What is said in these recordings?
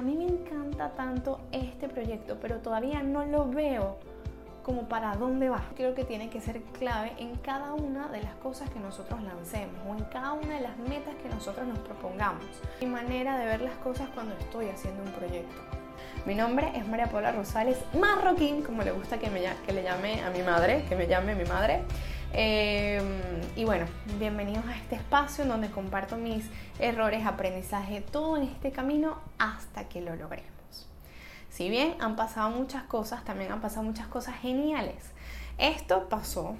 a mí me encanta tanto este proyecto, pero todavía no lo veo como para dónde va. Creo que tiene que ser clave en cada una de las cosas que nosotros lancemos o en cada una de las metas que nosotros nos propongamos. Mi manera de ver las cosas cuando estoy haciendo un proyecto. Mi nombre es María Paula Rosales Marroquín, como le gusta que, me, que le llame a mi madre, que me llame mi madre. Em, y bueno, bienvenidos a este espacio en donde comparto mis errores, aprendizaje, todo en este camino hasta que lo logremos. Si bien han pasado muchas cosas, también han pasado muchas cosas geniales. Esto pasó,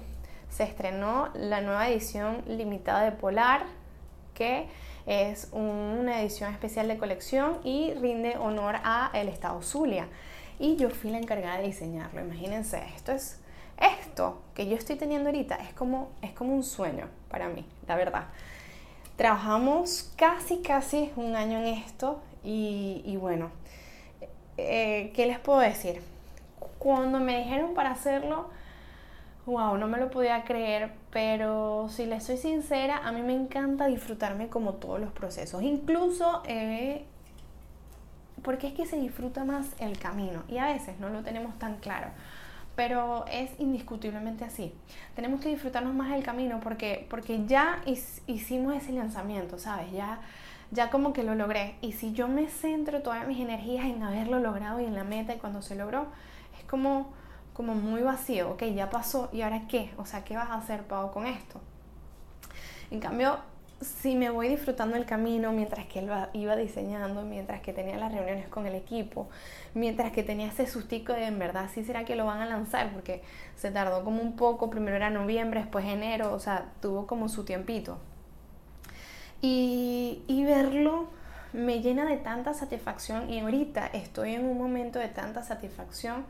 se estrenó la nueva edición limitada de Polar, que es una edición especial de colección y rinde honor a el estado Zulia. Y yo fui la encargada de diseñarlo. Imagínense, esto es esto que yo estoy teniendo ahorita es como, es como un sueño para mí, la verdad. Trabajamos casi, casi un año en esto y, bueno, eh, ¿qué les puedo decir? Cuando me dijeron para hacerlo, wow, no me lo podía creer, pero si les soy sincera, a mí me encanta disfrutarme como todos los procesos, incluso eh, porque es que se disfruta más el camino y a veces no lo tenemos tan claro pero es indiscutiblemente así. Tenemos que disfrutarnos más del camino porque, porque ya hicimos ese lanzamiento, ¿sabes? Ya, ya como que lo logré. Y si yo me centro todas mis energías en haberlo logrado y en la meta y cuando se logró, es como, como muy vacío. Ok, ya pasó. ¿Y ahora qué? O sea, ¿qué vas a hacer, Pau, con esto? En cambio, si me voy disfrutando el camino mientras que lo iba diseñando, mientras que tenía las reuniones con el equipo, mientras que tenía ese sustico de en verdad sí será que lo van a lanzar, porque se tardó como un poco, primero era noviembre, después enero, o sea, tuvo como su tiempito. Y, y verlo me llena de tanta satisfacción y ahorita estoy en un momento de tanta satisfacción,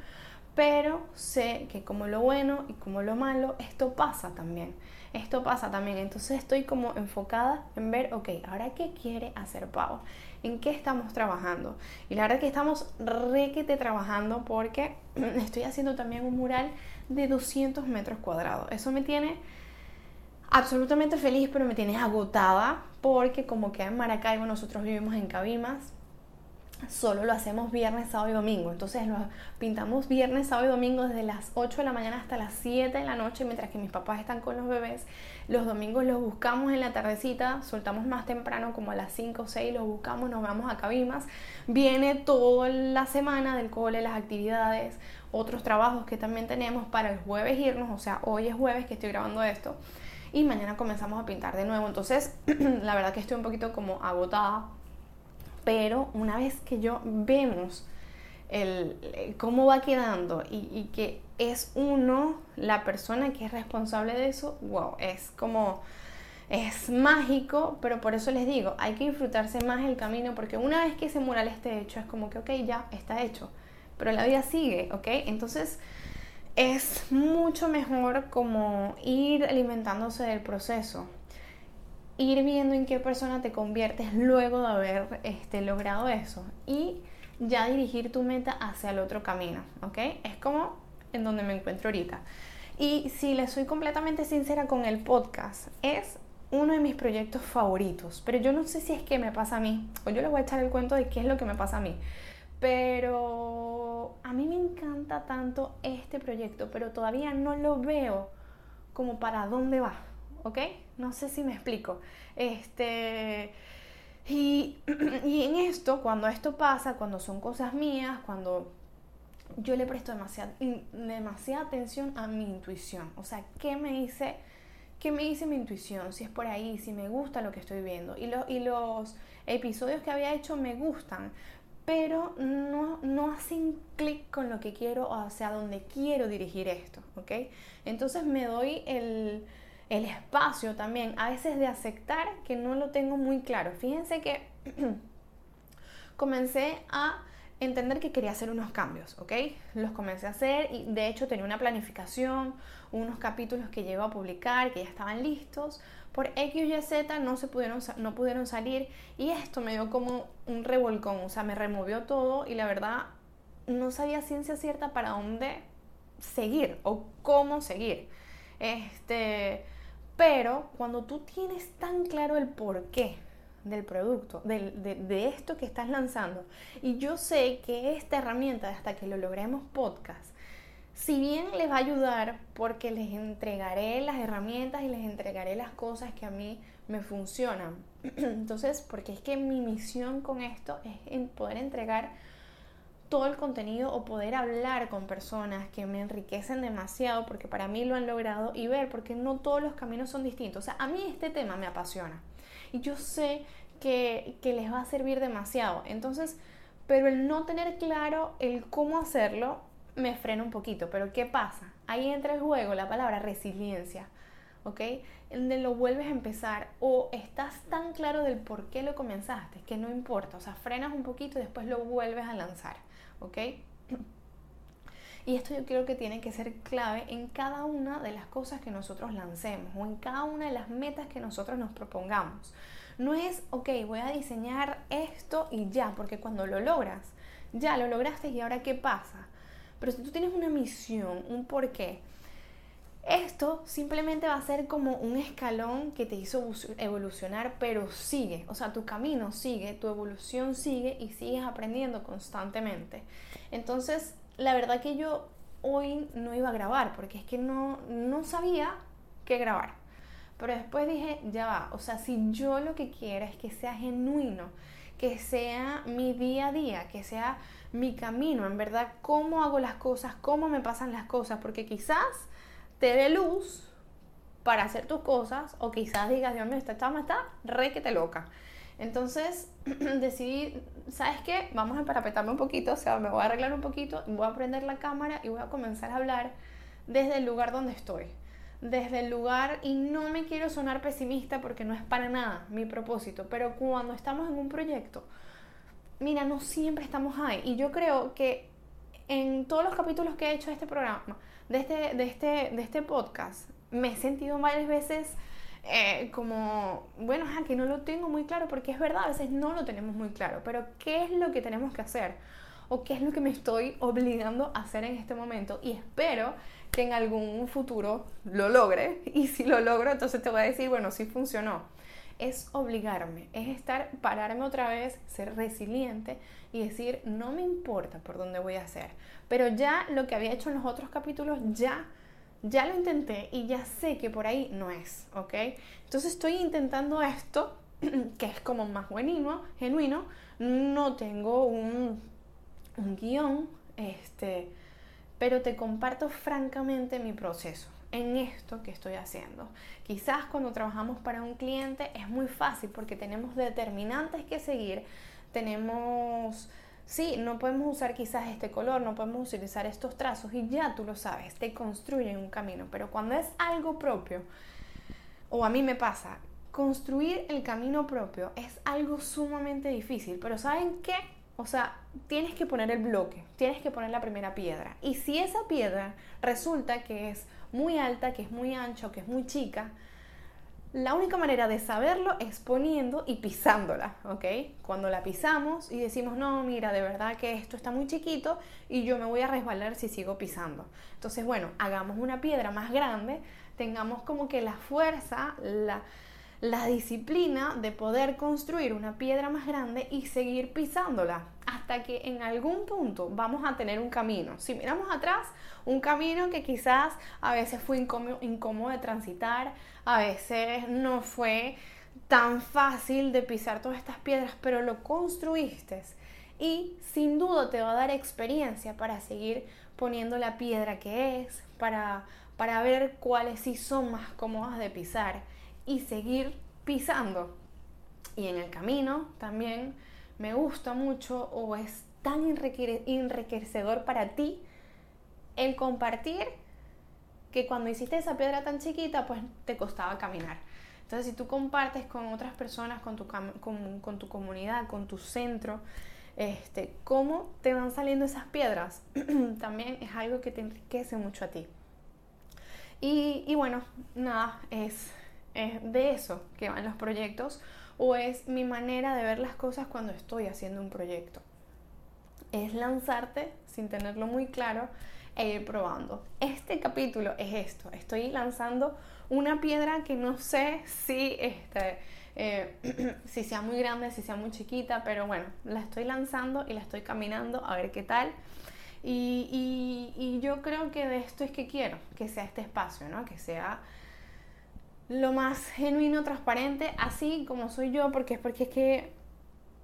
pero sé que como lo bueno y como lo malo, esto pasa también esto pasa también. Entonces estoy como enfocada en ver, ok, ahora qué quiere hacer Pau, en qué estamos trabajando. Y la verdad que estamos requete trabajando porque estoy haciendo también un mural de 200 metros cuadrados. Eso me tiene absolutamente feliz, pero me tiene agotada porque como que en Maracaibo nosotros vivimos en Cabimas, solo lo hacemos viernes, sábado y domingo. Entonces lo pintamos viernes, sábado y domingo desde las 8 de la mañana hasta las 7 de la noche, mientras que mis papás están con los bebés. Los domingos los buscamos en la tardecita, soltamos más temprano, como a las 5 o 6, los buscamos, nos vamos a Cabimas. Viene toda la semana del cole, las actividades, otros trabajos que también tenemos para el jueves irnos, o sea, hoy es jueves que estoy grabando esto. Y mañana comenzamos a pintar de nuevo. Entonces, la verdad que estoy un poquito como agotada pero una vez que yo vemos el, cómo va quedando y, que es uno la persona que es responsable de eso, wow, es como, es mágico, pero por eso les digo, hay que disfrutarse más el camino, porque una vez que ese mural esté hecho, es como que, ok, ya está hecho, pero la vida sigue, ok, entonces es mucho mejor como ir alimentándose del proceso ir viendo en qué persona te conviertes luego de haber este, logrado eso y ya dirigir tu meta hacia el otro camino, ¿ok? Es como en donde me encuentro ahorita. Y si le soy completamente sincera con el podcast, es uno de mis proyectos favoritos, pero yo no sé si es que me pasa a mí, o yo le voy a echar el cuento de qué es lo que me pasa a mí, pero a mí me encanta tanto este proyecto, pero todavía no lo veo como para dónde va, ¿ok? No sé si me explico. Este, y, y en esto, cuando esto pasa, cuando son cosas mías, cuando yo le presto demasiada, demasiada atención a mi intuición. O sea, ¿qué me dice, qué me dice mi intuición? Si es por ahí, si me gusta lo que estoy viendo. Y, y los episodios que había hecho me gustan, pero no, no hacen clic con lo que quiero o hacia dónde quiero dirigir esto, ¿ok? Entonces me doy el, el espacio también, a veces de aceptar que no lo tengo muy claro. Fíjense que comencé a entender que quería hacer unos cambios, ¿ok? Los comencé a hacer y de hecho tenía una planificación, unos capítulos que llevo a publicar, que ya estaban listos. Por X y Z no, se pudieron, no pudieron salir y esto me dio como un revolcón, o sea, me removió todo y la verdad no sabía ciencia cierta para dónde seguir o cómo seguir. Este, pero cuando tú tienes tan claro el por qué del producto, de, de, esto que estás lanzando. Y yo sé que esta herramienta, hasta que lo logremos podcast, si bien les va a ayudar porque les entregaré las herramientas y les entregaré las cosas que a mí me funcionan. Entonces, porque es que mi misión con esto es poder entregar todo el contenido o poder hablar con personas que me enriquecen demasiado porque para mí lo han logrado y ver porque no todos los caminos son distintos. O sea, a mí este tema me apasiona y yo sé que, que les va a servir demasiado. Entonces, pero el no tener claro el cómo hacerlo me frena un poquito. Pero ¿qué pasa? Ahí entra el juego la palabra resiliencia. ¿ok? Donde lo vuelves a empezar o estás tan claro del por qué lo comenzaste que no importa, o sea, frenas un poquito y después lo vuelves a lanzar. ¿ok? Y esto yo creo que tiene que ser clave en cada una de las cosas que nosotros lancemos o en cada una de las metas que nosotros nos propongamos. No es, ok, voy a diseñar esto y ya, porque cuando lo logras, ya lo lograste y ahora qué pasa. Pero si tú tienes una misión, un porqué, esto simplemente va a ser como un escalón que te hizo evolucionar, pero sigue, o sea, tu camino sigue, tu evolución sigue y sigues aprendiendo constantemente. Entonces, la verdad que yo hoy no iba a grabar porque es que no, no sabía qué grabar. Pero después dije, ya va, o sea, si yo lo que quiero es que sea genuino, que sea mi día a día, que sea mi camino, en verdad, cómo hago las cosas, cómo me pasan las cosas, porque quizás te dé luz para hacer tus cosas o quizás digas, Dios mío, esta chama está re que te loca. Entonces decidí, ¿sabes qué? Vamos a parapetarme un poquito, o sea, me voy a arreglar un poquito, voy a prender la cámara y voy a comenzar a hablar desde el lugar donde estoy. Desde el lugar, y no me quiero sonar pesimista porque no es para nada mi propósito, pero cuando estamos en un proyecto, mira, no siempre estamos ahí. Y yo creo que en todos los capítulos que he hecho de este programa, de este, de este, de este podcast, me he sentido varias veces eh, como, bueno, que no lo tengo muy claro, porque es verdad, a veces no lo tenemos muy claro, pero ¿qué es lo que tenemos que hacer? ¿O qué es lo que me estoy obligando a hacer en este momento? Y espero que en algún futuro lo logre, y si lo logro, entonces te voy a decir, bueno, sí funcionó. Es obligarme, es estar, pararme otra vez, ser resiliente y decir, no me importa por dónde voy a hacer, pero ya lo que había hecho en los otros capítulos, ya, ya lo intenté y ya sé que por ahí no es, ¿ok? Entonces estoy intentando esto, que es como más genuino, genuino, no tengo un, un guion, este, pero te comparto francamente mi proceso en esto que estoy haciendo. Quizás cuando trabajamos para un cliente es muy fácil porque tenemos determinantes que seguir, tenemos Sí, no podemos usar quizás este color, no podemos utilizar estos trazos y ya tú lo sabes, te construyen un camino, pero cuando es algo propio, o a mí me pasa, construir el camino propio es algo sumamente difícil, pero ¿saben qué? O sea, tienes que poner el bloque, tienes que poner la primera piedra. Y si esa piedra resulta que es muy alta, que es muy ancho, que es muy chica, la única manera de saberlo es poniendo y pisándola, ¿ok? Cuando la pisamos y decimos, no, mira, de verdad que esto está muy chiquito y yo me voy a resbalar si sigo pisando. Entonces, bueno, hagamos una piedra más grande, tengamos como que la fuerza, la, la disciplina de poder construir una piedra más grande y seguir pisándola hasta que en algún punto vamos a tener un camino. Si miramos atrás, un camino que quizás a veces fue incómodo, de transitar, a veces no fue tan fácil de pisar todas estas piedras, pero lo construiste y sin duda te va a dar experiencia para seguir poniendo la piedra que es, para, para ver cuáles sí son más cómodas de pisar y seguir pisando. Y en el camino también me gusta mucho o es tan enriquecedor para ti el compartir que cuando hiciste esa piedra tan chiquita, pues te costaba caminar. Entonces, si tú compartes con otras personas, con tu, comunidad, con tu centro, este, cómo te van saliendo esas piedras, también es algo que te enriquece mucho a ti. Y, y bueno, nada, es, es de eso que van los proyectos o es mi manera de ver las cosas cuando estoy haciendo un proyecto. Es lanzarte sin tenerlo muy claro e ir probando. Este capítulo es esto, estoy lanzando una piedra que no sé si este, eh, si sea muy grande, si sea muy chiquita, pero bueno, la estoy lanzando y la estoy caminando a ver qué tal. Y, y, yo creo que de esto es que quiero, que sea este espacio, ¿no? Que sea lo más genuino, transparente, así como soy yo, porque es porque es que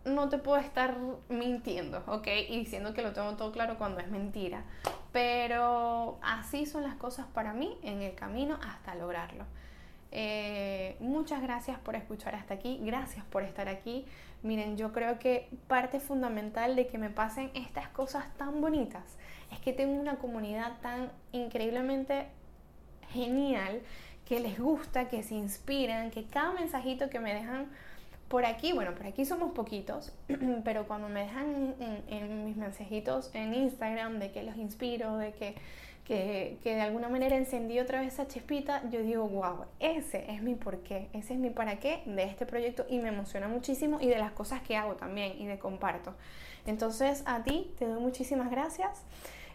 no te puedo estar mintiendo, ¿ok? Y diciendo que lo tengo todo claro cuando es mentira. Pero así son las cosas para mí en el camino hasta lograrlo. Eh, muchas gracias por escuchar hasta aquí, gracias por estar aquí. Miren, yo creo que parte fundamental de que me pasen estas cosas tan bonitas es que tengo una comunidad tan increíblemente genial que les gusta, que se inspiran, que cada mensajito que me dejan por aquí, bueno, por aquí somos poquitos, pero cuando me dejan mis mensajitos en Instagram de que los inspiro, de que, que, que, de alguna manera encendí otra vez esa chispita, yo digo, wow, ese es mi porqué, ese es mi para qué de este proyecto y me emociona muchísimo y de las cosas que hago también y de comparto. Entonces a ti te doy muchísimas gracias.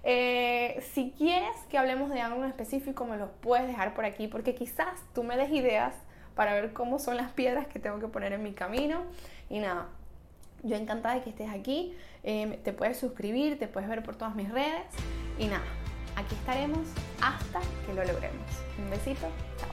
Eh, si quieres que hablemos de algo en específico, me lo puedes dejar por aquí porque quizás tú me des ideas para ver cómo son las piedras que tengo que poner en mi camino. Y nada, yo encantada de que estés aquí. Eh, te puedes suscribir, te puedes ver por todas mis redes. Y nada, aquí estaremos hasta que lo logremos. Un besito, chao.